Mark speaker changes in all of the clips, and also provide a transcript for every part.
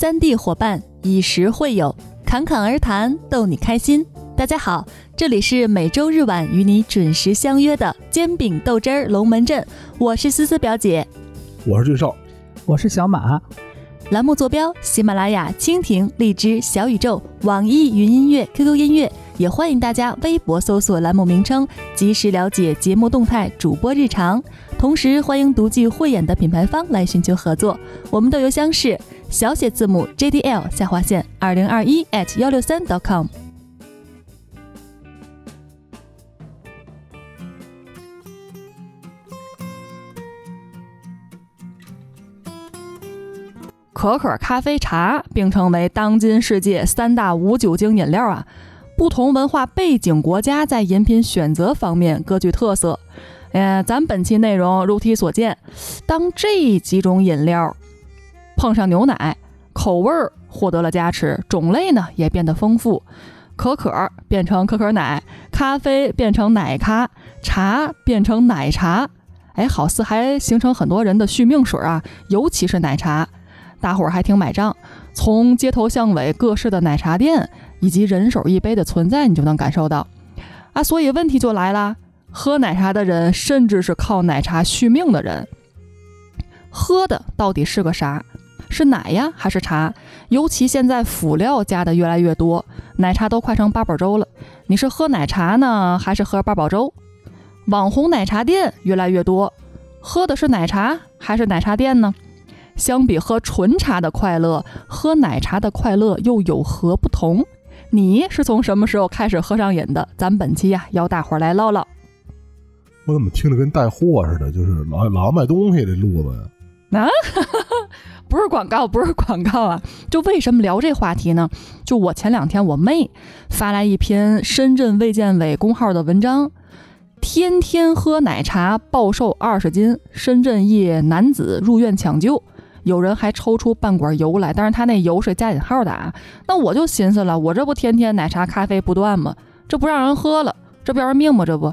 Speaker 1: 三 D 伙伴，以食会友，侃侃而谈，逗你开心。大家好，这里是每周日晚与你准时相约的煎饼豆汁儿龙门阵，我是思思表姐，
Speaker 2: 我是俊少，
Speaker 3: 我是小马。
Speaker 1: 栏目坐标：喜马拉雅、蜻蜓、荔枝、小宇宙、网易云音乐、QQ 音乐，也欢迎大家微博搜索栏目名称，及时了解节目动态、主播日常。同时，欢迎独具慧眼的品牌方来寻求合作。我们的邮箱是小写字母 JDL 下划线二零二一 at 幺六三 .com。可可、咖啡、茶并称为当今世界三大无酒精饮料啊。不同文化背景国家在饮品选择方面各具特色。呃，咱本期内容如题所见，当这几种饮料碰上牛奶，口味儿获得了加持，种类呢也变得丰富。可可变成可可奶，咖啡变成奶咖，茶变成奶茶。哎，好似还形成很多人的续命水啊，尤其是奶茶。大伙儿还挺买账，从街头巷尾各式的奶茶店以及人手一杯的存在，你就能感受到啊。所以问题就来了，喝奶茶的人，甚至是靠奶茶续命的人，喝的到底是个啥？是奶呀，还是茶？尤其现在辅料加的越来越多，奶茶都快成八宝粥了。你是喝奶茶呢，还是喝八宝粥？网红奶茶店越来越多，喝的是奶茶还是奶茶店呢？相比喝纯茶的快乐，喝奶茶的快乐又有何不同？你是从什么时候开始喝上瘾的？咱本期呀，邀大伙儿来唠唠。
Speaker 2: 我怎么听着跟带货似的？就是老老卖东西的路子
Speaker 1: 呀？啊，不是广告，不是广告啊！就为什么聊这话题呢？就我前两天我妹发来一篇深圳卫健委公号的文章，天天喝奶茶暴瘦二十斤，深圳一男子入院抢救。有人还抽出半管油来，但是他那油是加引号的啊。那我就寻思了，我这不天天奶茶咖啡不断吗？这不让人喝了，这不要人命吗？这不，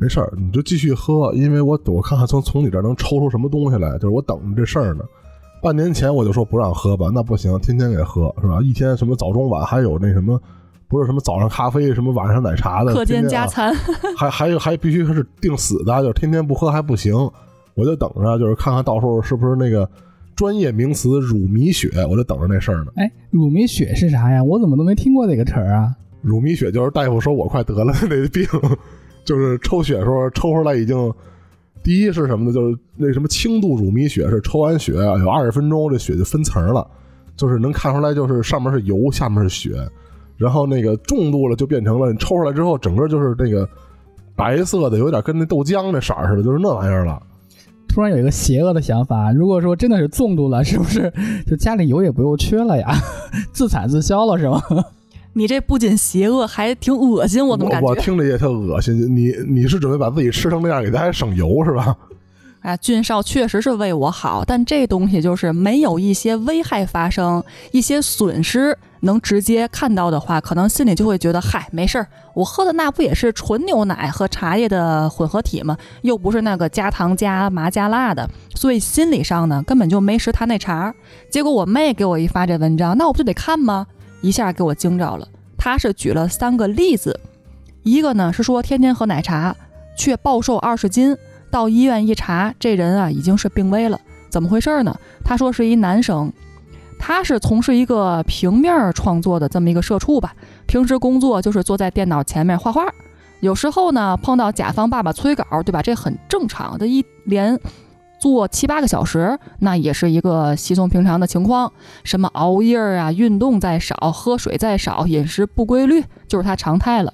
Speaker 2: 没事儿，你就继续喝，因为我我看看从从你这能抽出什么东西来，就是我等着这事儿呢。半年前我就说不让喝吧，那不行，天天给喝是吧？一天什么早中晚还有那什么，不是什么早上咖啡，什么晚上奶茶的，
Speaker 1: 课间加餐，
Speaker 2: 还还有还必须是定死的，就是天天不喝还不行。我就等着，就是看看到时候是不是那个。专业名词乳糜血，我就等着那事儿呢。
Speaker 3: 哎，乳糜血是啥呀？我怎么都没听过这个词儿啊？
Speaker 2: 乳糜血就是大夫说我快得了那病，就是抽血时候抽出来已经，第一是什么呢？就是那什么轻度乳糜血是抽完血啊，有二十分钟这血就分层了，就是能看出来就是上面是油，下面是血。然后那个重度了就变成了你抽出来之后整个就是那个白色的，有点跟那豆浆那色似的，就是那玩意儿了。
Speaker 3: 突然有一个邪恶的想法，如果说真的是重度了，是不是就家里油也不用缺了呀？自产自销了是吗？
Speaker 1: 你这不仅邪恶，还挺恶心，我怎么感觉？
Speaker 2: 我听着也特恶心。你你是准备把自己吃成那样，给咱还省油是吧？
Speaker 1: 啊，俊少确实是为我好，但这东西就是没有一些危害发生，一些损失能直接看到的话，可能心里就会觉得，嗨，没事儿，我喝的那不也是纯牛奶和茶叶的混合体吗？又不是那个加糖加麻加辣的，所以心理上呢，根本就没食他那茬。结果我妹给我一发这文章，那我不就得看吗？一下给我惊着了。他是举了三个例子，一个呢是说天天喝奶茶却暴瘦二十斤。到医院一查，这人啊已经是病危了。怎么回事呢？他说是一男生，他是从事一个平面创作的这么一个社畜吧。平时工作就是坐在电脑前面画画，有时候呢碰到甲方爸爸催稿，对吧？这很正常的，一连做七八个小时，那也是一个稀松平常的情况。什么熬夜啊，运动再少，喝水再少，饮食不规律，就是他常态了。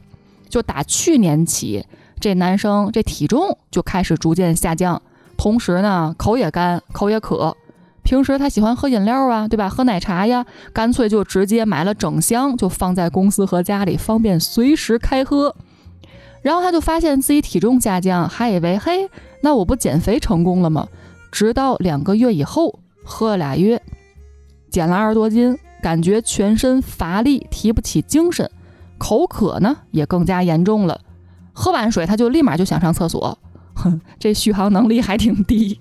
Speaker 1: 就打去年起。这男生这体重就开始逐渐下降，同时呢口也干，口也渴。平时他喜欢喝饮料啊，对吧？喝奶茶呀，干脆就直接买了整箱，就放在公司和家里，方便随时开喝。然后他就发现自己体重下降，还以为嘿，那我不减肥成功了吗？直到两个月以后，喝了俩月，减了二十多斤，感觉全身乏力，提不起精神，口渴呢也更加严重了。喝完水，他就立马就想上厕所，哼，这续航能力还挺低。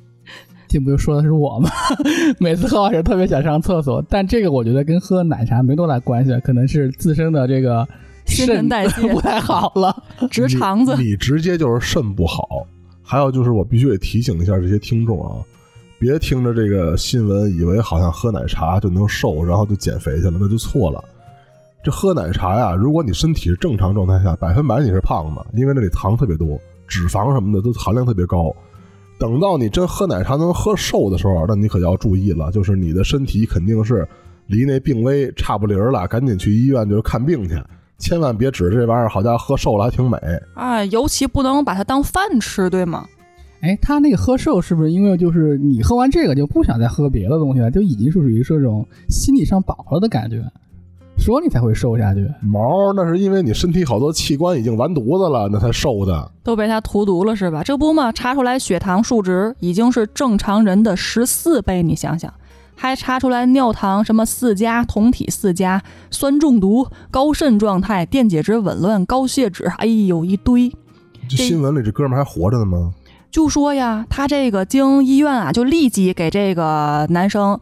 Speaker 3: 这不就说的是我吗？每次喝完水特别想上厕所，但这个我觉得跟喝奶茶没多大关系，可能是自身的这个
Speaker 1: 新陈代谢
Speaker 3: 不太好了，
Speaker 1: 直肠子。
Speaker 2: 你直接就是肾不好。还有就是，我必须得提醒一下这些听众啊，别听着这个新闻以为好像喝奶茶就能瘦，然后就减肥去了，那就错了。这喝奶茶呀，如果你身体是正常状态下，百分百你是胖子，因为那里糖特别多，脂肪什么的都含量特别高。等到你真喝奶茶能喝瘦的时候，那你可要注意了，就是你的身体肯定是离那病危差不离儿了，赶紧去医院就是看病去，千万别指着这玩意儿，好家伙喝瘦了还挺美。
Speaker 1: 哎，尤其不能把它当饭吃，对吗？
Speaker 3: 哎，他那个喝瘦是不是因为就是你喝完这个就不想再喝别的东西了，就已经是属于这种心理上饱了的感觉，所以你才会瘦下去？
Speaker 2: 毛，那是因为你身体好多器官已经完犊子了，那才瘦的。
Speaker 1: 都被他荼毒了是吧？这不嘛，查出来血糖数值已经是正常人的十四倍，你想想，还查出来尿糖什么四加、酮体四加、酸中毒、高肾状态、电解质紊乱、高血脂，哎呦一堆。
Speaker 2: 这新闻里这哥们还活着呢吗？
Speaker 1: 就说呀，他这个经医院啊，就立即给这个男生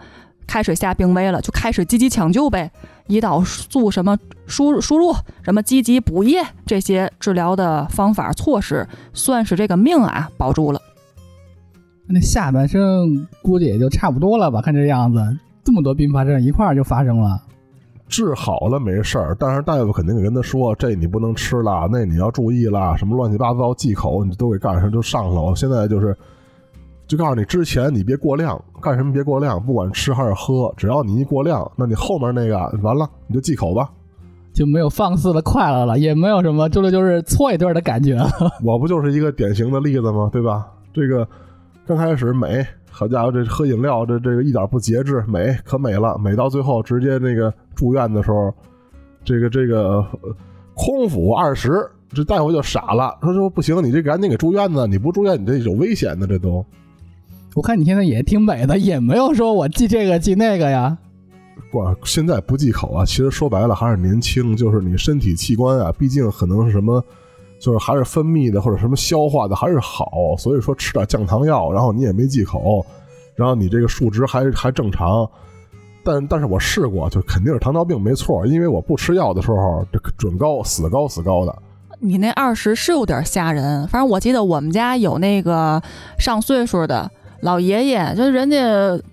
Speaker 1: 开始下病危了，就开始积极抢救呗，胰岛素什么输输入，什么积极补液这些治疗的方法措施，算是这个命啊保住了。
Speaker 3: 那下半生估计也就差不多了吧？看这样子，这么多并发症一块儿就发生了。
Speaker 2: 治好了没事儿，但是大夫肯定得跟他说，这你不能吃了，那你要注意了，什么乱七八糟忌口你都给干上就上了。现在就是，就告诉你之前你别过量，干什么别过量，不管吃还是喝，只要你一过量，那你后面那个完了你就忌口吧，
Speaker 3: 就没有放肆的快乐了，也没有什么周六就是搓一顿的感觉了。
Speaker 2: 我不就是一个典型的例子吗？对吧？这个刚开始美。好家伙，这喝饮料，这这个一点不节制，美可美了，美到最后直接那个住院的时候，这个这个空腹二十，这大夫就傻了，说说不行，你这赶紧给住院呢，你不住院你这有危险的，这都。
Speaker 3: 我看你现在也挺美的，也没有说我忌这个忌那个呀。
Speaker 2: 不，现在不忌口啊，其实说白了还是年轻，就是你身体器官啊，毕竟可能是什么。就是还是分泌的或者什么消化的还是好，所以说吃点降糖药，然后你也没忌口，然后你这个数值还还正常，但但是我试过，就肯定是糖尿病没错，因为我不吃药的时候这准高死高死高的。
Speaker 1: 你那二十是有点吓人，反正我记得我们家有那个上岁数的老爷爷，就人家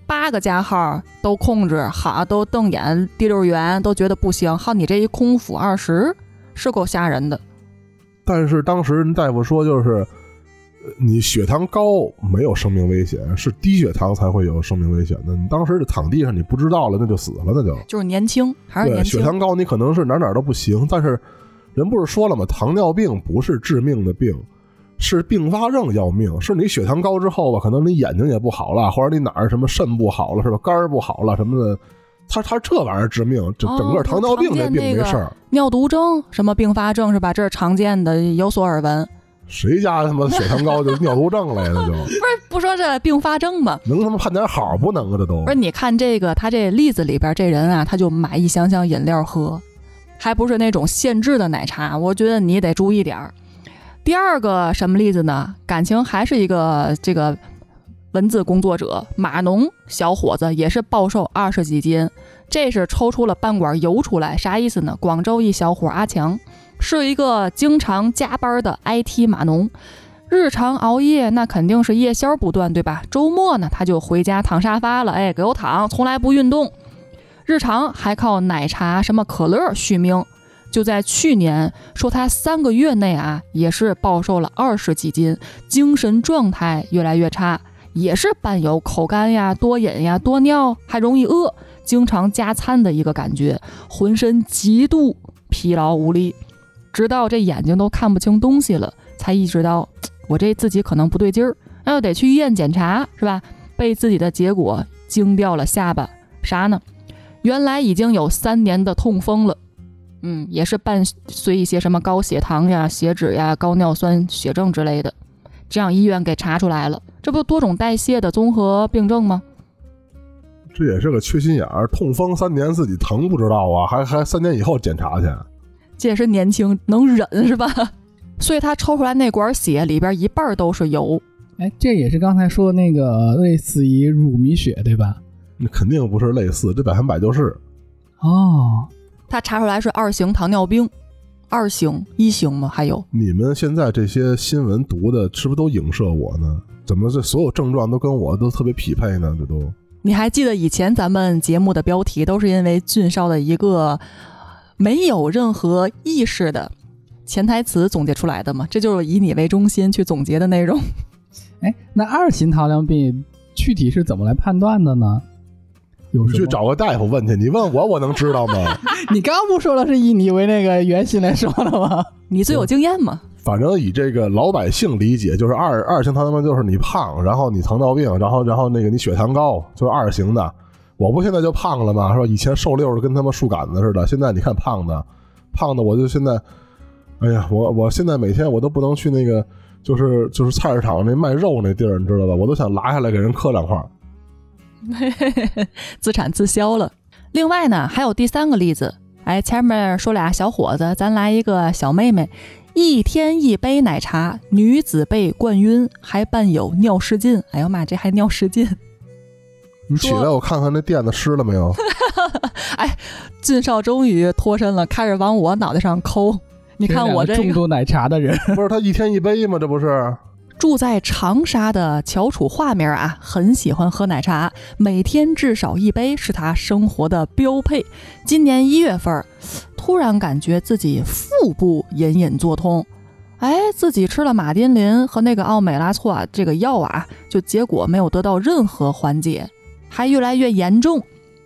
Speaker 1: 八个加号都控制好，都瞪眼滴溜圆，都觉得不行，好你这一空腹二十是够吓人的。
Speaker 2: 但是当时大夫说，就是你血糖高没有生命危险，是低血糖才会有生命危险的。你当时躺地上，你不知道了，那就死了，那就
Speaker 1: 就是年轻还是年
Speaker 2: 轻？血糖高，你可能是哪哪都不行。但是人不是说了吗？糖尿病不是致命的病，是并发症要命。是你血糖高之后吧，可能你眼睛也不好了，或者你哪儿什么肾不好了，是吧？肝儿不好了什么的。他他这玩意儿致命，这整个糖尿病这病没事儿，
Speaker 1: 尿毒症什么并发症是吧？这是常见的，有所耳闻。
Speaker 2: 谁家他妈血糖高就尿毒症了呀？那就 不
Speaker 1: 是不说这并发症吗？
Speaker 2: 能他妈判点好不能啊？这都
Speaker 1: 不是。你看这个，他这例子里边这人啊，他就买一箱箱饮料喝，还不是那种限制的奶茶。我觉得你得注意点儿。第二个什么例子呢？感情还是一个这个。文字工作者码农小伙子也是暴瘦二十几斤，这是抽出了半管油出来，啥意思呢？广州一小伙阿强是一个经常加班的 IT 码农，日常熬夜那肯定是夜宵不断，对吧？周末呢他就回家躺沙发了，哎，给我躺，从来不运动，日常还靠奶茶什么可乐续命。就在去年，说他三个月内啊也是暴瘦了二十几斤，精神状态越来越差。也是伴有口干呀、多饮呀、多尿，还容易饿，经常加餐的一个感觉，浑身极度疲劳无力，直到这眼睛都看不清东西了，才意识到我这自己可能不对劲儿，那就得去医院检查，是吧？被自己的结果惊掉了下巴，啥呢？原来已经有三年的痛风了，嗯，也是伴随一些什么高血糖呀、血脂呀、高尿酸血症之类的。这样医院给查出来了，这不多种代谢的综合病症吗？
Speaker 2: 这也是个缺心眼儿，痛风三年自己疼不知道啊，还还三年以后检查去。
Speaker 1: 这也是年轻能忍是吧？所以他抽出来那管血里边一半都是油，
Speaker 3: 哎，这也是刚才说的那个类似于乳糜血对吧？
Speaker 2: 那肯定不是类似，这百分百就是。
Speaker 3: 哦，
Speaker 1: 他查出来是二型糖尿病，二型、一型吗？还有
Speaker 2: 你们现在这些新闻读的，是不是都影射我呢？怎么这所有症状都跟我都特别匹配呢？这都
Speaker 1: 你还记得以前咱们节目的标题都是因为俊少的一个没有任何意识的潜台词总结出来的吗？这就是以你为中心去总结的内容。
Speaker 3: 哎，那二型糖尿病具体是怎么来判断的呢？有
Speaker 2: 你去找个大夫问去，你问我，我能知道吗？
Speaker 3: 你刚不说了是以你为那个原型来说的吗？
Speaker 1: 你最有经验嘛？
Speaker 2: 反正以这个老百姓理解，就是二二型糖尿病就是你胖，然后你糖尿病，然后然后那个你血糖高，就是二型的。我不现在就胖了吗？是吧？以前瘦溜的跟他妈树杆子似的，现在你看胖的，胖的我就现在，哎呀，我我现在每天我都不能去那个，就是就是菜市场那卖肉那地儿，你知道吧？我都想拉下来给人磕两块儿。
Speaker 1: 自产自销了。另外呢，还有第三个例子，哎，前面说俩小伙子，咱来一个小妹妹，一天一杯奶茶，女子被灌晕，还伴有尿失禁。哎呦妈，这还尿失禁！
Speaker 2: 你起来，我看看那垫子湿了没有？
Speaker 1: 哎俊少终于脱身了，开始往我脑袋上抠。你看我这个
Speaker 3: 重度奶茶的人，
Speaker 2: 不是他一天一杯吗？这不是？
Speaker 1: 住在长沙的乔楚画面啊，很喜欢喝奶茶，每天至少一杯是他生活的标配。今年一月份，突然感觉自己腹部隐隐作痛，哎，自己吃了马丁啉和那个奥美拉唑这个药啊，就结果没有得到任何缓解，还越来越严重。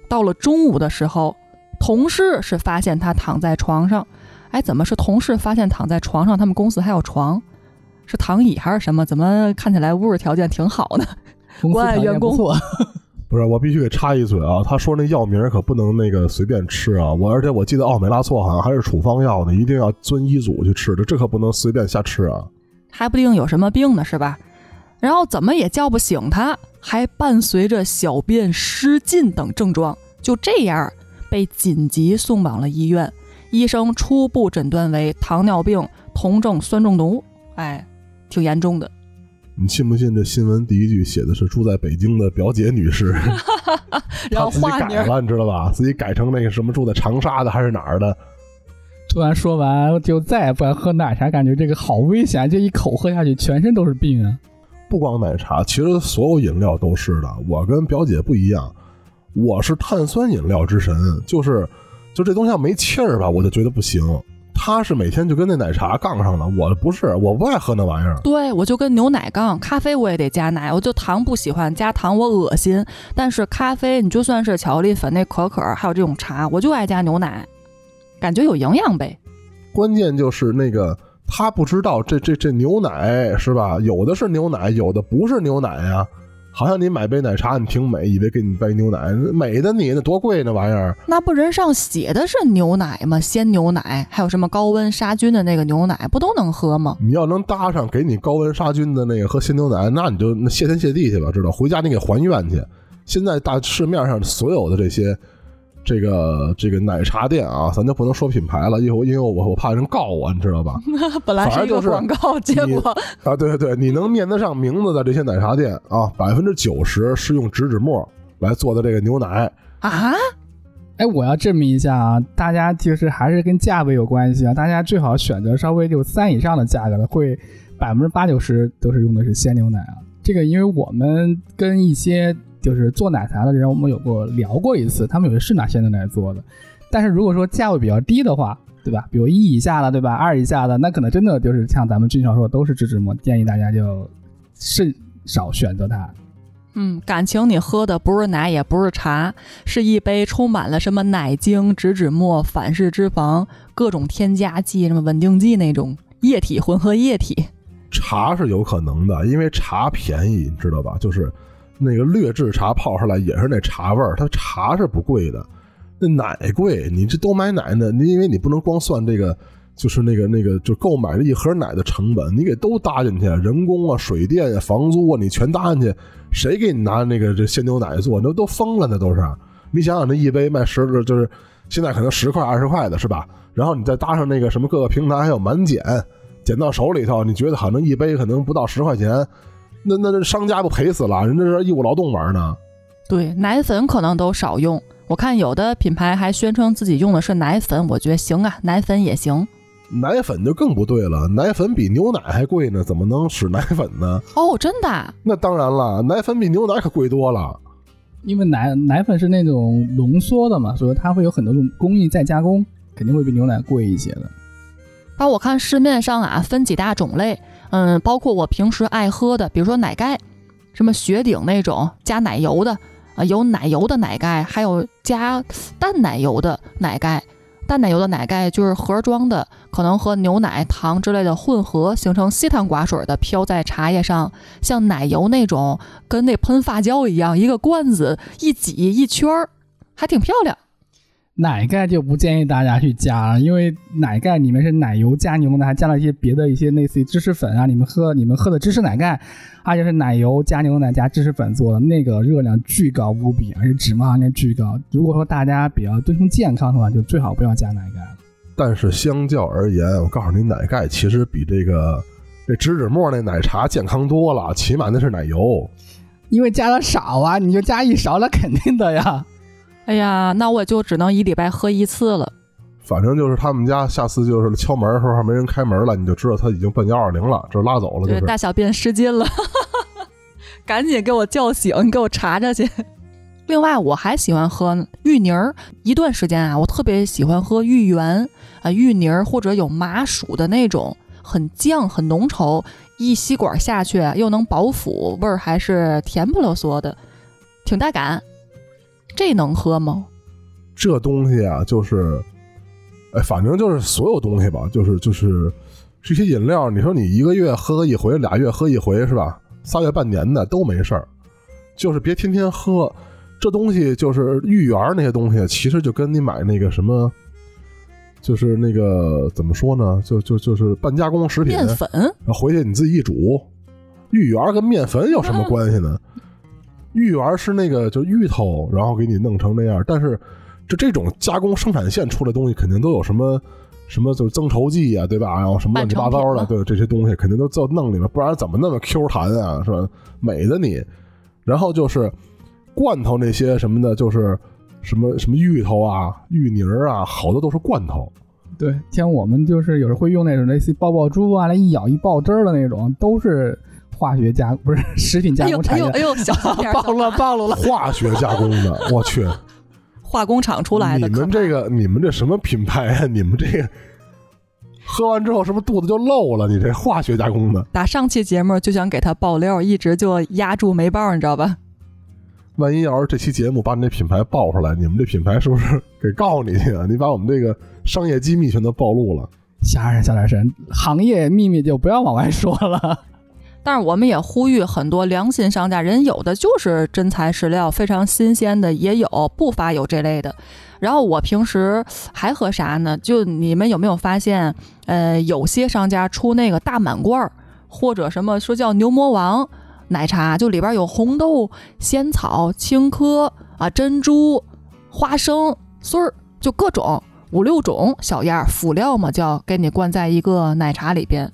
Speaker 1: 到了中午的时候，同事是发现他躺在床上，哎，怎么是同事发现躺在床上？他们公司还有床。是躺椅还是什么？怎么看起来物质条件挺好呢？关爱员工
Speaker 3: 不错。
Speaker 2: 不是，我必须给插一嘴啊！他说那药名可不能那个随便吃啊！我而且我记得奥美拉唑好像还是处方药呢，一定要遵医嘱去吃的，这可不能随便瞎吃啊！
Speaker 1: 还不定有什么病呢，是吧？然后怎么也叫不醒他，还伴随着小便失禁等症状，就这样被紧急送往了医院。医生初步诊断为糖尿病酮症酸中毒，哎，挺严重的。
Speaker 2: 你信不信这新闻第一句写的是住在北京的表姐女士，
Speaker 1: 然后
Speaker 2: 自己改了，你知道吧？自己改成那个什么住在长沙的还是哪儿的？
Speaker 3: 突然说完就再也不敢喝奶茶，感觉这个好危险，这一口喝下去全身都是病啊！
Speaker 2: 不光奶茶，其实所有饮料都是的。我跟表姐不一样，我是碳酸饮料之神，就是就这东西要没气儿吧，我就觉得不行。她是每天就跟那奶茶杠上了，我不是，我不爱喝那玩意儿。
Speaker 1: 对，我就跟牛奶杠，咖啡我也得加奶，我就糖不喜欢，加糖我恶心。但是咖啡，你就算是巧克力粉那可可，还有这种茶，我就爱加牛奶，感觉有营养呗。
Speaker 2: 关键就是那个他不知道这这这牛奶是吧？有的是牛奶，有的不是牛奶呀。好像你买杯奶茶，你挺美，以为给你杯牛奶，美的你那多贵那玩意儿。
Speaker 1: 那不人上写的是牛奶吗？鲜牛奶，还有什么高温杀菌的那个牛奶，不都能喝吗？
Speaker 2: 你要能搭上给你高温杀菌的那个喝鲜牛奶，那你就那谢天谢地去吧，知道？回家你给还愿去。现在大市面上所有的这些这个这个奶茶店啊，咱就不能说品牌了，因为因为我我怕人告我，你知道吧？
Speaker 1: 本来是一个广告，结果
Speaker 2: 啊，对对对，你能念得上名字的这些奶茶店啊，百分之九十是用植脂末来做的这个牛奶。
Speaker 1: 啊，
Speaker 3: 哎，我要证明一下啊，大家就是还是跟价位有关系啊，大家最好选择稍微就三以上的价格的，会百分之八九十都是用的是鲜牛奶啊。这个因为我们跟一些就是做奶茶的人，我们有过聊过一次，他们有的是拿鲜牛奶做的，但是如果说价位比较低的话，对吧？比如一以下的，对吧？二以下的，那可能真的就是像咱们经常说，都是植脂末，建议大家就慎少选择它。
Speaker 1: 嗯，感情你喝的不是奶，也不是茶，是一杯充满了什么奶精、植脂末、反式脂肪、各种添加剂、什么稳定剂那种液体混合液体。
Speaker 2: 茶是有可能的，因为茶便宜，你知道吧？就是那个劣质茶泡出来也是那茶味儿，它茶是不贵的，那奶贵。你这都买奶呢，你因为你不能光算这个，就是那个那个就购买这一盒奶的成本，你给都搭进去，人工啊、水电呀、房租啊，你全搭进去，谁给你拿那个这鲜牛奶做？那都疯了，那都是。你想想，那一杯卖十，就是现在可能十块二十块的是吧？然后你再搭上那个什么各个平台还有满减。减到手里头，你觉得可能一杯可能不到十块钱，那那这商家不赔死了？人家是义务劳动玩呢。
Speaker 1: 对，奶粉可能都少用。我看有的品牌还宣称自己用的是奶粉，我觉得行啊，奶粉也行。
Speaker 2: 奶粉就更不对了，奶粉比牛奶还贵呢，怎么能使奶粉呢？
Speaker 1: 哦，真的？
Speaker 2: 那当然了，奶粉比牛奶可贵多了。
Speaker 3: 因为奶奶粉是那种浓缩的嘛，所以它会有很多种工艺再加工，肯定会比牛奶贵一些的。
Speaker 1: 把我看市面上啊分几大种类，嗯，包括我平时爱喝的，比如说奶盖，什么雪顶那种加奶油的啊，有奶油的奶盖，还有加淡奶油的奶盖。淡奶油的奶盖就是盒装的，可能和牛奶、糖之类的混合，形成稀汤寡水的飘在茶叶上。像奶油那种，跟那喷发胶一样，一个罐子一挤一圈儿，还挺漂亮。
Speaker 3: 奶盖就不建议大家去加了，因为奶盖里面是奶油加牛奶，还加了一些别的一些类似于芝士粉啊。你们喝你们喝的芝士奶盖，而且是奶油加牛奶加芝士粉做的，那个热量巨高无比，而且脂肪含量巨高。如果说大家比较遵从健康的话，就最好不要加奶盖了。
Speaker 2: 但是相较而言，我告诉你，奶盖其实比这个这植脂沫那奶茶健康多了，起码那是奶油。
Speaker 3: 因为加的少啊，你就加一勺，那肯定的呀。
Speaker 1: 哎呀，那我就只能一礼拜喝一次了。
Speaker 2: 反正就是他们家下次就是敲门的时候还没人开门了，你就知道他已经奔幺二零了，这拉走了。
Speaker 1: 对，大小便失禁了，赶紧给我叫醒，你给我查查去。另外，我还喜欢喝芋泥儿。一段时间啊，我特别喜欢喝芋圆啊，芋泥儿或者有麻薯的那种，很酱很浓稠，一吸管下去又能饱腹，味儿还是甜不溜嗦的，挺带感。这能喝吗？
Speaker 2: 这东西啊，就是，哎，反正就是所有东西吧，就是就是这些饮料，你说你一个月喝个一回，俩月喝一回是吧？仨月半年的都没事儿，就是别天天喝。这东西就是芋圆那些东西，其实就跟你买那个什么，就是那个怎么说呢？就就就是半加工食品，
Speaker 1: 面粉，
Speaker 2: 回去你自己一煮。芋圆跟面粉有什么关系呢？芋圆是那个就芋头，然后给你弄成那样。但是，就这种加工生产线出来东西，肯定都有什么什么就是增稠剂啊，对吧？然后什么乱七八糟的，对这些东西肯定都就弄里面，不然怎么那么 Q 弹啊？是吧？美的你。然后就是罐头那些什么的，就是什么什么芋头啊、芋泥儿啊，好多都是罐头。
Speaker 3: 对，像我们就是有时会用那种类似爆爆珠啊，来一咬一爆汁儿的那种，都是。化学加不是食品加工产
Speaker 1: 业，哎呦哎呦，小
Speaker 3: 暴露了暴露了，
Speaker 2: 化学加工的，我去，
Speaker 1: 化工厂出来
Speaker 2: 的。你们这个，你们这什么品牌啊？你们这个喝完之后是不是肚子就漏了？你这化学加工的。
Speaker 1: 打上期节目就想给他爆料，一直就压住没爆，你知道吧？
Speaker 2: 万一要是这期节目把你这品牌爆出来，你们这品牌是不是给告你去啊？你把我们这个商业机密全都暴露了。
Speaker 3: 吓人，小点声，行业秘密就不要往外说了。
Speaker 1: 但是我们也呼吁很多良心商家，人有的就是真材实料，非常新鲜的，也有不乏有这类的。然后我平时还喝啥呢？就你们有没有发现，呃，有些商家出那个大满贯儿，或者什么说叫牛魔王奶茶，就里边有红豆、仙草、青稞啊、珍珠、花生碎儿，就各种五六种小样辅料嘛，叫给你灌在一个奶茶里边，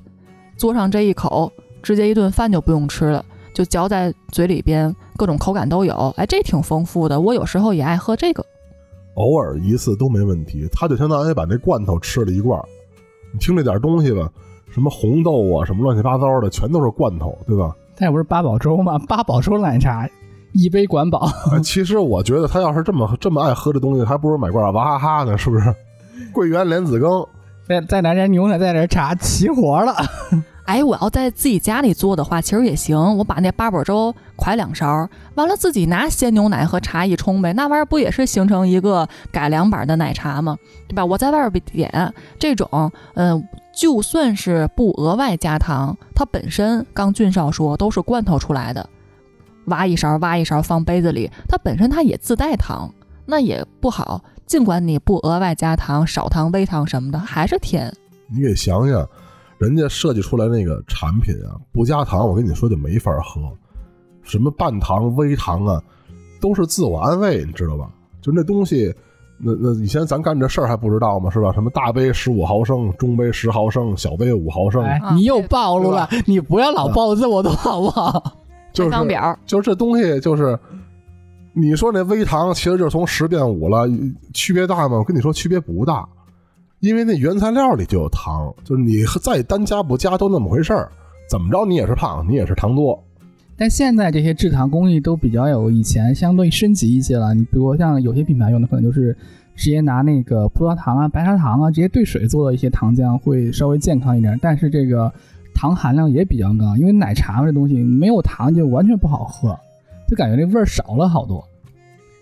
Speaker 1: 嘬上这一口。直接一顿饭就不用吃了，就嚼在嘴里边，各种口感都有。哎，这挺丰富的。我有时候也爱喝这个，
Speaker 2: 偶尔一次都没问题。他就相当于把那罐头吃了一罐。你听这点东西吧，什么红豆啊，什么乱七八糟的，全都是罐头，对吧？
Speaker 3: 那也不是八宝粥吗？八宝粥奶茶，一杯管饱。
Speaker 2: 其实我觉得他要是这么这么爱喝这东西，还不如买罐娃哈哈呢，是不是？桂圆莲子羹，
Speaker 3: 再再来点牛奶，再来点茶，齐活了。
Speaker 1: 哎，我要在自己家里做的话，其实也行。我把那八宝粥㧟两勺，完了自己拿鲜牛奶和茶一冲呗，那玩意儿不也是形成一个改良版的奶茶吗？对吧？我在外边点这种，嗯，就算是不额外加糖，它本身刚俊少说都是罐头出来的，挖一勺挖一勺放杯子里，它本身它也自带糖，那也不好。尽管你不额外加糖、少糖、微糖什么的，还是甜。
Speaker 2: 你给想想。人家设计出来那个产品啊，不加糖，我跟你说就没法喝。什么半糖、微糖啊，都是自我安慰，你知道吧？就那东西，那那以前咱干这事儿还不知道吗？是吧？什么大杯十五毫升、中杯十毫升、小杯五毫升，
Speaker 3: 你又暴露了，你不要老暴露这么多好不好？
Speaker 2: 就是
Speaker 1: 配方表，
Speaker 2: 就是这东西就是，你说那微糖其实就是从十变五了，区别大吗？我跟你说区别不大，因为那原材料里就有糖，就是你再单加不加都那么回事儿，怎么着你也是胖，你也是糖多。
Speaker 3: 但现在这些制糖工艺都比较有以前相对升级一些了。你比如像有些品牌用的可能就是直接拿那个葡萄糖啊、白砂糖啊直接兑水做的一些糖浆，会稍微健康一点。但是这个糖含量也比较高，因为奶茶这东西没有糖就完全不好喝，就感觉那味儿少了好多。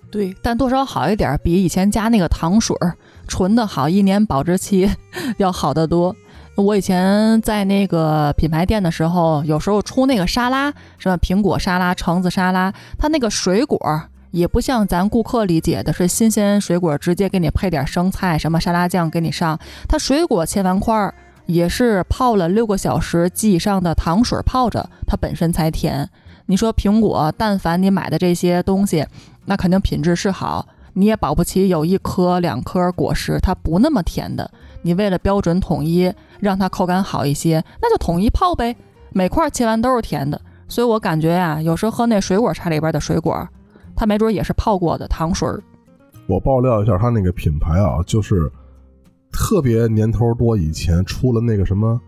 Speaker 1: 对，但多少好一点，比以前加那个糖水儿纯的好，一年保质期 要好得多。我以前在那个品牌店的时候，有时候出那个沙拉，什么苹果沙拉、橙子沙拉，它那个水果也不像咱顾客理解的是新鲜水果，直接给你配点生菜、什么沙拉酱给你上。它水果切完块儿，也是泡了六个小时及以上的糖水泡着，它本身才甜。你说苹果，但凡你买的这些东西，那肯定品质是好，你也保不齐有一颗两颗果实它不那么甜的。你为了标准统一，让它口感好一些，那就统一泡呗，每块切完都是甜的。所以我感觉呀、有时候喝那水果茶里边的水果，它没准也是泡过的糖水儿。
Speaker 2: 我爆料一下，它那个品牌啊，就是特别年头多以前出了那个什么，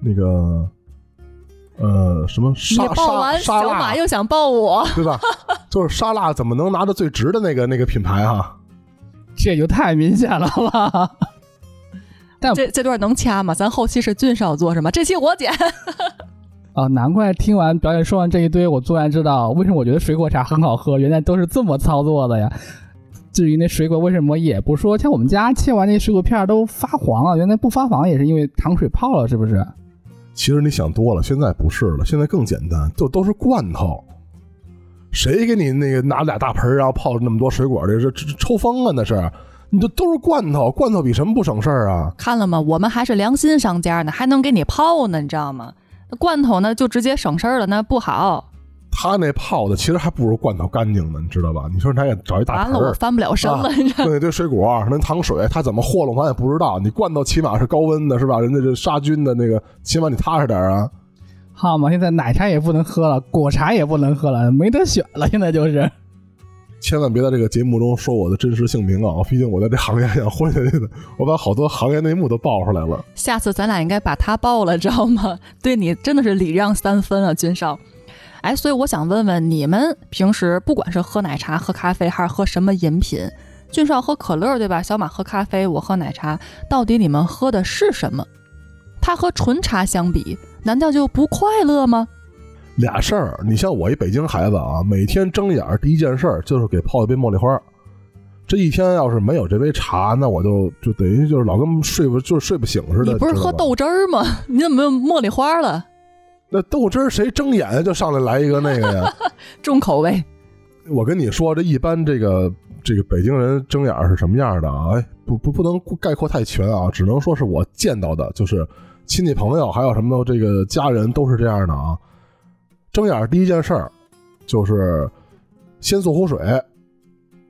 Speaker 2: 那个呃什么
Speaker 1: 你
Speaker 2: 沙
Speaker 1: 抱完，
Speaker 2: 沙沙拉
Speaker 1: 小马，又想抱我。
Speaker 2: 对吧？就是沙拉怎么能拿到最值的那个那个品牌啊？
Speaker 3: 这就太明显了吧？但
Speaker 1: 这这段能掐吗？咱后期是俊少做是吗？这期我剪。
Speaker 3: 啊，难怪听完表演说完这一堆，我突然知道为什么我觉得水果茶很好喝，原来都是这么操作的呀。至于那水果为什么也不说，像我们家切完那水果片都发黄了，原来不发黄也是因为糖水泡了，是不是？
Speaker 2: 其实你想多了，现在不是了，现在更简单，就都是罐头。谁给你那个拿俩大盆儿，然后泡那么多水果？这这这抽风啊！那是，你这都是罐头，罐头比什么不省事儿啊？
Speaker 1: 看了吗？我们还是良心商家呢，还能给你泡呢，你知道吗？那罐头呢，就直接省事儿了，那不好。
Speaker 2: 他那泡的其实还不如罐头干净呢，你知道吧？你说他也找一大
Speaker 1: 完了，我，翻不了身了，你知道吗？
Speaker 2: 弄一堆水果，那糖水，他怎么和弄咱也不知道。你罐头起码是高温的，是吧？人家这杀菌的那个，起码你踏实点儿啊。
Speaker 3: 好嘛，现在奶茶也不能喝了，果茶也不能喝了，没得选了，现在就是。
Speaker 2: 千万别在这个节目中说我的真实姓名啊！毕竟我在这行业想混下去的，我把好多行业内幕都爆出来了。
Speaker 1: 下次咱俩应该把他爆了，知道吗？对你真的是礼让三分啊，君少。哎，所以我想问问你们，平时不管是喝奶茶、喝咖啡，还是喝什么饮品，俊少喝可乐对吧？小马喝咖啡，我喝奶茶，到底你们喝的是什么？它和纯茶相比，难道就不快乐吗？
Speaker 2: 俩事儿，你像我一北京孩子啊，每天睁眼儿第一件事儿就是给泡一杯茉莉花。这一天要是没有这杯茶，那我就就等于就是老跟睡不就是睡不醒似的。
Speaker 1: 你不是？喝豆汁儿吗？你怎么没有茉莉花了？
Speaker 2: 那豆汁儿谁睁眼就上来来一个那个呀？
Speaker 1: 重口味。
Speaker 2: 我跟你说，这一般这个这个北京人睁眼儿是什么样的啊？哎，不不不能概括太全啊，只能说是我见到的，就是亲戚朋友还有什么这个家人都是这样的啊。睁眼儿第一件事儿就是先做壶水，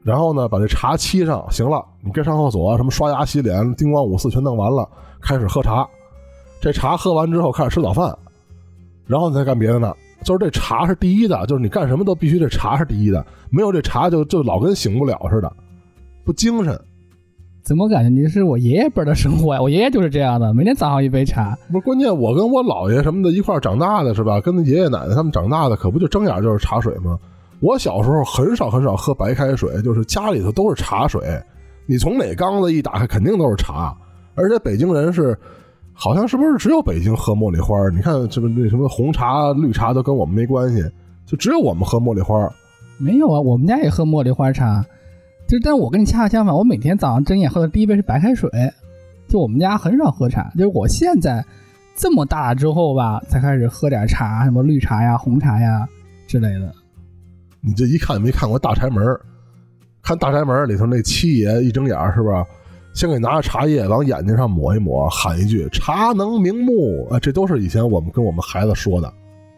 Speaker 2: 然后呢把这茶沏上，行了，你该上厕所，什么刷牙、洗脸、叮咣五四全弄完了，开始喝茶。这茶喝完之后开始吃早饭，然后你再干别的呢。就是这茶是第一的，就是你干什么都必须这茶是第一的，没有这茶就就老跟醒不了似的，不精神。
Speaker 3: 怎么感觉您是我爷爷辈儿的生活呀？我爷爷就是这样的，每天早上一杯茶。
Speaker 2: 不是关键，我跟我姥爷什么的一块儿长大的是吧？跟爷爷奶奶他们长大的，可不就睁眼就是茶水吗？我小时候很少很少喝白开水，就是家里头都是茶水。你从哪缸子一打开，肯定都是茶。而且北京人是，好像是不是只有北京喝茉莉花？你看这不那什么红茶、绿茶都跟我们没关系，就只有我们喝茉莉花。
Speaker 3: 没有啊，我们家也喝茉莉花茶，就是但我跟你恰恰相反，我每天早上睁眼喝的第一杯是白开水，就我们家很少喝茶，就是我现在这么大之后吧，才开始喝点茶，什么绿茶呀、红茶呀之类的。
Speaker 2: 你这一看没看过《大宅门》？看《大宅门》里头那七爷一睁眼是不是？先给拿着茶叶往眼睛上抹一抹，喊一句“茶能明目”啊，这都是以前我们跟我们孩子说的。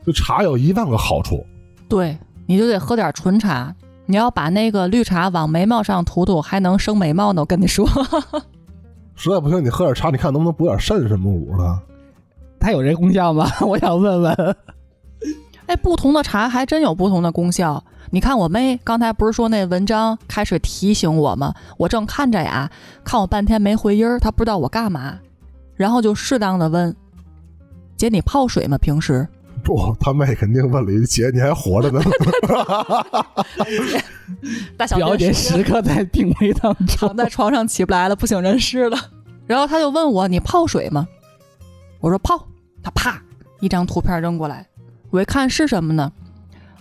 Speaker 2: 就茶有一万个好处，
Speaker 1: 对，你就得喝点纯茶。你要把那个绿茶往眉毛上涂涂，还能生眉毛呢。我跟你说，
Speaker 2: 实在不行你喝点茶，你看能不能补点肾什么五的？
Speaker 3: 它有这功效吗？我想问问。
Speaker 1: 哎，不同的茶还真有不同的功效。你看我妹刚才不是说那文章开始提醒我吗？我正看着呀，看我半天没回音儿，她不知道我干嘛，然后就适当的问：“姐，你泡水吗？平时
Speaker 2: 不，他妹肯定问了一句：“姐，你还活着呢？”
Speaker 1: 大小
Speaker 3: 表姐时刻在病危当中
Speaker 1: 躺。在床上起不来了，不省人事了。然后他就问我：“你泡水吗？”我说泡。他啪一张图片扔过来，我一看是什么呢？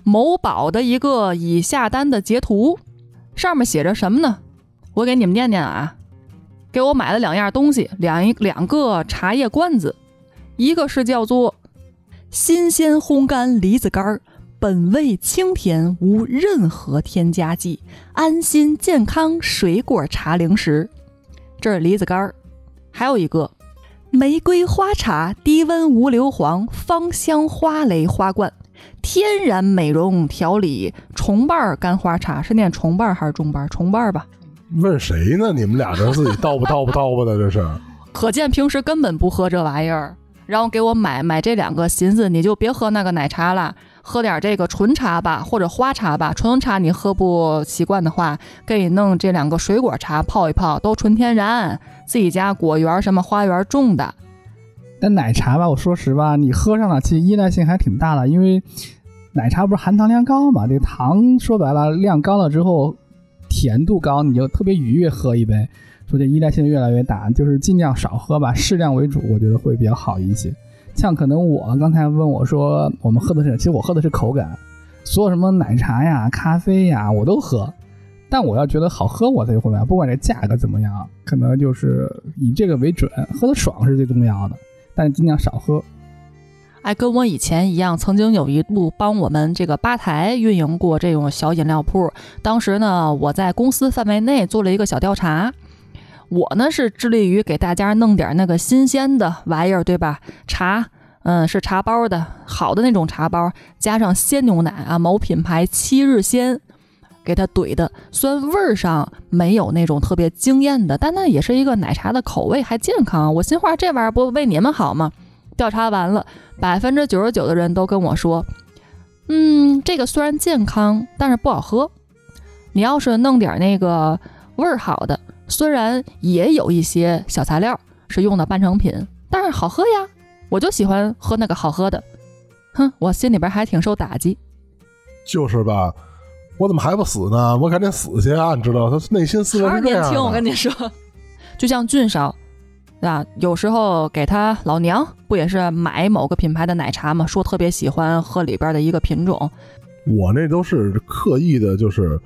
Speaker 1: 某宝的一个已下单的截图，上面写着什么呢？我给你们念念啊。给我买了两样东西，两一两个茶叶罐子，一个是叫做新鲜烘干梨子干儿，本味清甜，无任何添加剂，安心健康水果茶零食。这是梨子干儿，还有一个玫瑰花茶，低温无硫磺，芳香花蕾花冠，天然美容调理重瓣干花茶，是念重瓣还是重瓣儿？重瓣吧。
Speaker 2: 问谁呢？你们俩这自己叨吧叨吧叨吧的，这是。
Speaker 1: 可见平时根本不喝这玩意儿，然后给我买买这两个，寻思你就别喝那个奶茶了，喝点这个纯茶吧，或者花茶吧。纯茶你喝不习惯的话，给你弄这两个水果茶泡一泡，都纯天然，自己家果园什么花园种的。
Speaker 3: 但奶茶吧，我说实话，你喝上了，其实依赖性还挺大的，因为奶茶不是含糖量高嘛，这个糖说白了量高了之后，甜度高，你就特别愉悦喝一杯，说这依赖性越来越大，就是尽量少喝吧，适量为主，我觉得会比较好一些。像可能我刚才问我说，我们喝的是，其实我喝的是口感，所有什么奶茶呀、咖啡呀，我都喝。但我要觉得好喝，我才会买，不管这价格怎么样，可能就是以这个为准，喝的爽是最重要的，但尽量少喝。
Speaker 1: 哎，跟我以前一样，曾经有一度帮我们这个吧台运营过这种小饮料铺。当时呢，我在公司范围内做了一个小调查，我呢是致力于给大家弄点那个新鲜的玩意儿，对吧？茶，嗯，是茶包的，好的那种茶包，加上鲜牛奶啊，某品牌七日鲜，给它怼的，虽然味儿上没有那种特别惊艳的，但那也是一个奶茶的口味，还健康。我心话，这玩意儿不为你们好吗？调查完了，百分之九十九的人都跟我说，嗯，这个虽然健康，但是不好喝。你要是弄点那个味儿好的，虽然也有一些小材料是用的半成品，但是好喝呀。我就喜欢喝那个好喝的。哼，我心里边还挺受打击。
Speaker 2: 就是吧？我怎么还不死呢？我赶紧死去啊！你知道，他内心思维
Speaker 1: 还是年轻，
Speaker 2: 是这样的。
Speaker 1: 我跟你说，就像俊少，对吧？有时候给他老娘不也是买某个品牌的奶茶嘛，说特别喜欢喝里边的一个品种，
Speaker 2: 我那都是刻意的，就是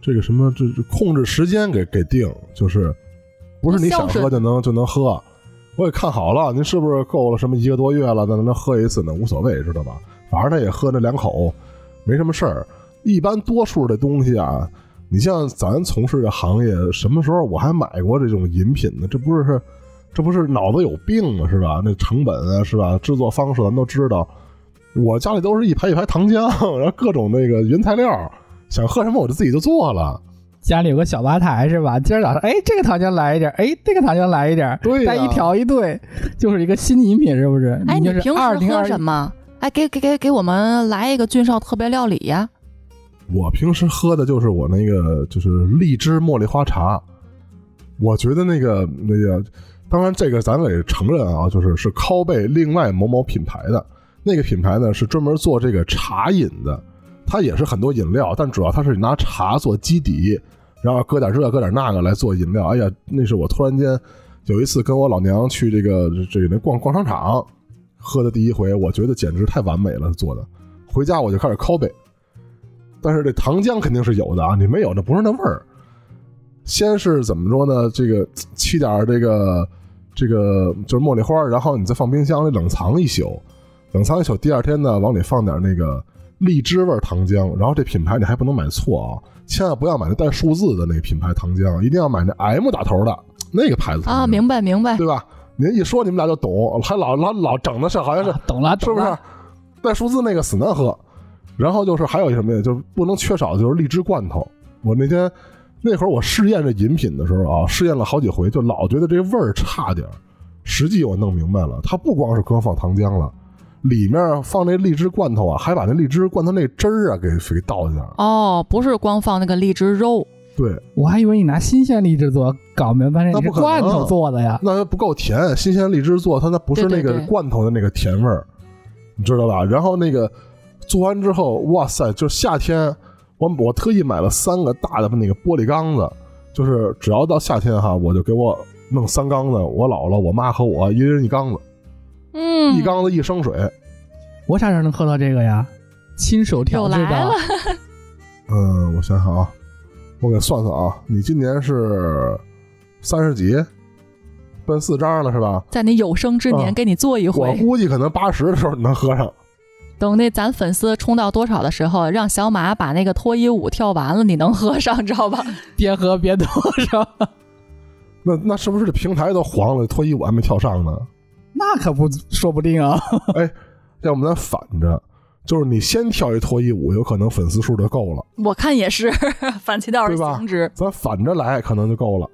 Speaker 2: 这个什么，这这控制时间给给定，就是不是你想喝就能就能喝。我也看好了，您是不是够了什么一个多月了，那能喝一次呢？无所谓，知道吧？反正他也喝那两口，没什么事儿。一般多数的东西啊，你像咱从事这行业，什么时候我还买过这种饮品呢？这不是是，这不是脑子有病吗？是吧？那成本啊，是吧？制作方式咱都知道。我家里都是一排一排糖浆，然后各种那个原材料，想喝什么我就自己就做了。
Speaker 3: 家里有个小吧台是吧？今儿早上，哎，这个糖浆来一点，哎，这个糖浆来一点，
Speaker 2: 对呀
Speaker 3: 再一调一兑，就是一个新饮品，是不是？
Speaker 1: 哎，你平时喝什么？哎，给给给给我们来一个俊少特别料理呀！
Speaker 2: 我平时喝的就是我那个就是荔枝茉莉花茶，我觉得那个那个，当然这个咱得承认啊，就是是拷贝另外某某品牌的那个品牌呢是专门做这个茶饮的，它也是很多饮料，但主要它是拿茶做基底，然后搁点这搁点那个来做饮料。哎呀，那是我突然间有一次跟我老娘去这个这个那逛逛商场喝的第一回，我觉得简直太完美了做的，回家我就开始拷贝。但是这糖浆肯定是有的啊，你没有那不是那味儿。先是怎么说呢？这个沏点这个这个就是茉莉花，然后你再放冰箱里冷藏一宿，冷藏一宿，第二天呢往里放点那个荔枝味儿糖浆，然后这品牌你还不能买错啊，千万不要买那带数字的那个品牌糖浆，一定要买那 M 打头的那个牌子
Speaker 1: 啊，明白明白。
Speaker 2: 对吧？您一说你们俩就懂，还老老老整的是好像是
Speaker 3: 啊懂了，
Speaker 2: 是不是？？带数字那个死难喝。然后就是还有什么呀？就是不能缺少的就是荔枝罐头。我那天那会儿我试验这饮品的时候啊，试验了好几回，就老觉得这味儿差点儿。实际我弄明白了，它不光是搁放糖浆了，里面放那荔枝罐头啊，还把那荔枝罐头那汁儿啊给给倒进去了。
Speaker 1: 哦，不是光放那个荔枝肉，
Speaker 2: 对，
Speaker 3: 我还以为你拿新鲜荔枝做，搞明白那是
Speaker 2: 那不
Speaker 3: 罐头做的呀。
Speaker 2: 那它不够甜，新鲜荔枝做它那不是那个罐头的那个甜味儿，你知道吧？然后那个做完之后，哇塞，就是夏天，我我特意买了三个大的那个玻璃缸子，就是只要到夏天哈，我就给我弄三缸子，我姥姥、我妈和我一人一缸子，
Speaker 1: 嗯，
Speaker 2: 一缸子一升水。
Speaker 3: 我啥时候能喝到这个呀？亲手调制
Speaker 1: 又来了
Speaker 3: 的，
Speaker 2: 嗯，我想想啊，我给算算啊，你今年是三十几，奔四张了是吧？
Speaker 1: 在你有生之年
Speaker 2: 嗯
Speaker 1: 给你做一回我，
Speaker 2: 估计可能八十的时候你能喝上。
Speaker 1: 等那咱粉丝冲到多少的时候，让小马把那个脱衣舞跳完了，你能喝上，知道吧？
Speaker 3: 边喝边多少？
Speaker 2: 那那是不是这平台都黄了，脱衣舞还没跳上呢？
Speaker 3: 那可不说不定啊。
Speaker 2: 哎要不咱反着，就是你先跳一脱衣舞，有可能粉丝数就够了；
Speaker 1: 我看也是，反其道而行之。
Speaker 2: 咱反着来，可能就够了。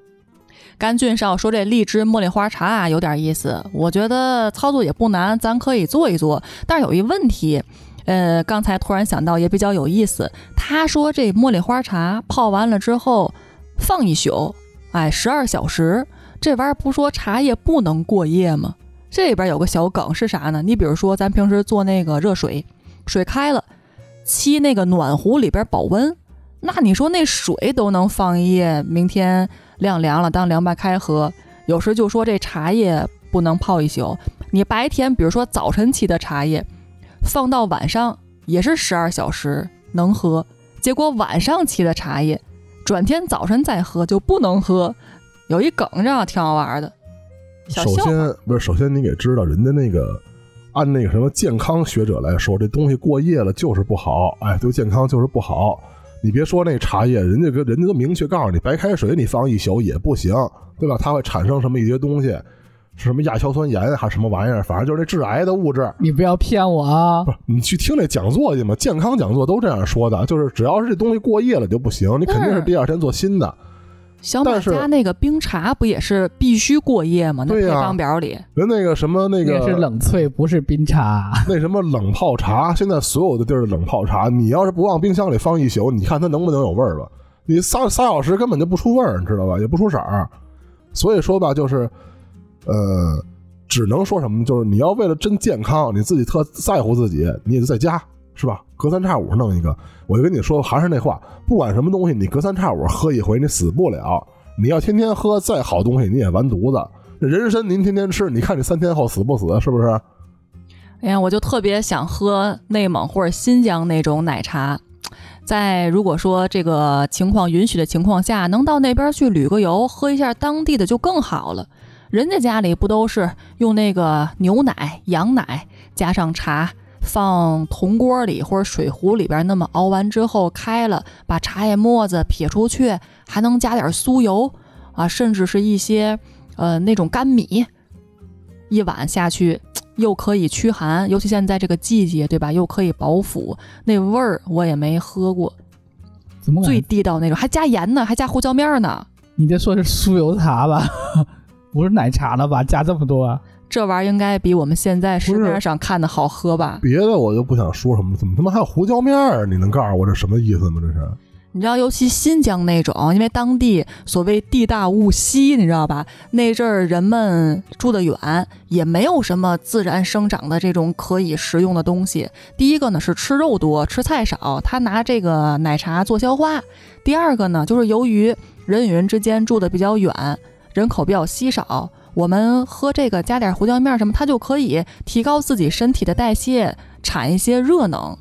Speaker 1: 甘俊少说这荔枝茉莉花茶啊有点意思，我觉得操作也不难，咱可以做一做。但是有一问题，呃，刚才突然想到也比较有意思。他说这茉莉花茶泡完了之后放一宿，哎，十二小时，这玩意儿不说茶叶不能过夜吗？这里边有个小梗是啥呢？你比如说咱平时做那个热水，水开了，沏那个暖壶里边保温，那你说那水都能放一夜，明天晾凉了当凉白开喝。有时就说这茶叶不能泡一宿，你白天比如说早晨沏的茶叶，放到晚上也是十二小时能喝，结果晚上沏的茶叶，转天早晨再喝就不能喝。有一梗，这样挺好玩的。小
Speaker 2: 首先不是，首先你得知道，人家那个按那个什么健康学者来说，这东西过夜了就是不好，哎，对健康就是不好。你别说那茶叶，人家跟人家都明确告诉你，白开水你放一宿也不行，对吧？它会产生什么一些东西，是什么亚硝酸盐还是什么玩意儿，反正就是那致癌的物质。
Speaker 3: 你不要骗我啊
Speaker 2: 不！是你去听那讲座去嘛，健康讲座都这样说的，就是只要是这东西过夜了就不行，你肯定是第二天做新的。
Speaker 1: 小马家那个冰茶不也是必须过夜吗？那配方表里，
Speaker 2: 人那个什么那个
Speaker 3: 那个是冷萃，不是冰茶。
Speaker 2: 那什么冷泡茶，现在所有的地儿的冷泡茶，你要是不往冰箱里放一宿，你看它能不能有味儿吧？你仨仨小时根本就不出味儿，你知道吧？也不出色儿。所以说吧，就是，呃，只能说什么，就是你要为了真健康，你自己特在乎自己，你也就在家，是吧？隔三差五弄一个。我就跟你说，还是那话，不管什么东西，你隔三差五喝一回，你死不了。你要天天喝，再好东西你也完犊子。这人参您天天吃，你看你三天后死不死？是不是？
Speaker 1: 哎呀，我就特别想喝内蒙或者新疆那种奶茶。在如果说这个情况允许的情况下，能到那边去旅个游，喝一下当地的就更好了。人家家里不都是用那个牛奶、羊奶加上茶，放铜锅里或者水壶里边，那么熬完之后开了，把茶叶沫子撇出去，还能加点酥油啊，甚至是一些呃那种干米，一碗下去。又可以驱寒，尤其现在这个季节，对吧？又可以饱腹，那味儿我也没喝过，
Speaker 3: 怎么最？
Speaker 1: 地道那种，还加盐呢，还加胡椒面呢。
Speaker 3: 你这说是酥油茶吧？不是奶茶了吧？加这么多啊？
Speaker 1: 这玩意儿应该比我们现在市面上看的好喝吧？
Speaker 2: 别的我就不想说什么，怎么他妈还有胡椒面儿？你能告诉我这什么意思吗？这是
Speaker 1: 你知道，尤其新疆那种，因为当地所谓地大物稀，你知道吧？那阵儿人们住得远，也没有什么自然生长的这种可以食用的东西。第一个呢是吃肉多，吃菜少，他拿这个奶茶做消化。第二个呢，就是由于人与人之间住的比较远，人口比较稀少，我们喝这个加点胡椒面什么，它就可以提高自己身体的代谢，产一些热能，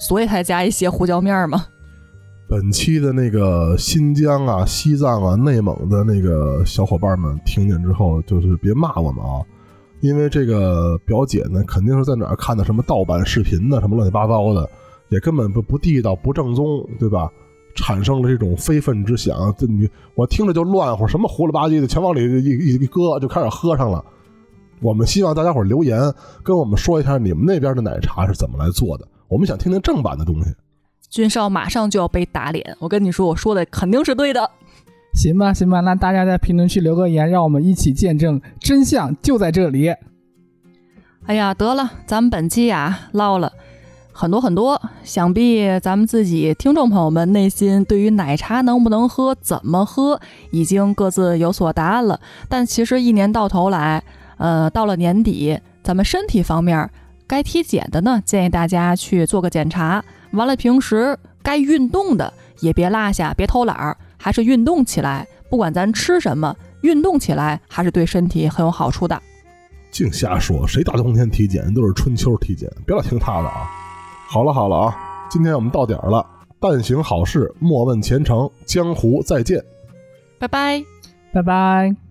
Speaker 1: 所以才加一些胡椒面嘛。
Speaker 2: 本期的那个新疆啊、西藏啊、内蒙的那个小伙伴们听见之后，就是别骂我们啊，因为这个表姐呢，肯定是在哪儿看的什么盗版视频呢，什么乱七八糟的，也根本不不地道、不正宗，对吧？产生了这种非分之想，这你我听着就乱乎，什么胡了吧唧的，全往里一一一搁，就开始喝上了。我们希望大家伙留言跟我们说一下你们那边的奶茶是怎么来做的，我们想听听正版的东西。
Speaker 1: 军少马上就要被打脸，我跟你说，我说的肯定是对的。
Speaker 3: 行吧，行吧，那大家在评论区留个言，让我们一起见证真相就在这里。
Speaker 1: 哎呀，得了，咱们本期呀唠了很多很多，想必咱们自己听众朋友们内心对于奶茶能不能喝、怎么喝，已经各自有所答案了。但其实一年到头来，呃，到了年底，咱们身体方面该体检的呢，建议大家去做个检查。完了，平时该运动的也别落下，别偷懒儿，还是运动起来。不管咱吃什么，运动起来还是对身体很有好处的。
Speaker 2: 净瞎说，谁大冬天体检都是春秋体检，别老听他的啊！好了好了啊，今天我们到点儿了，但行好事，莫问前程，江湖再见。
Speaker 1: 拜拜。
Speaker 3: 拜拜。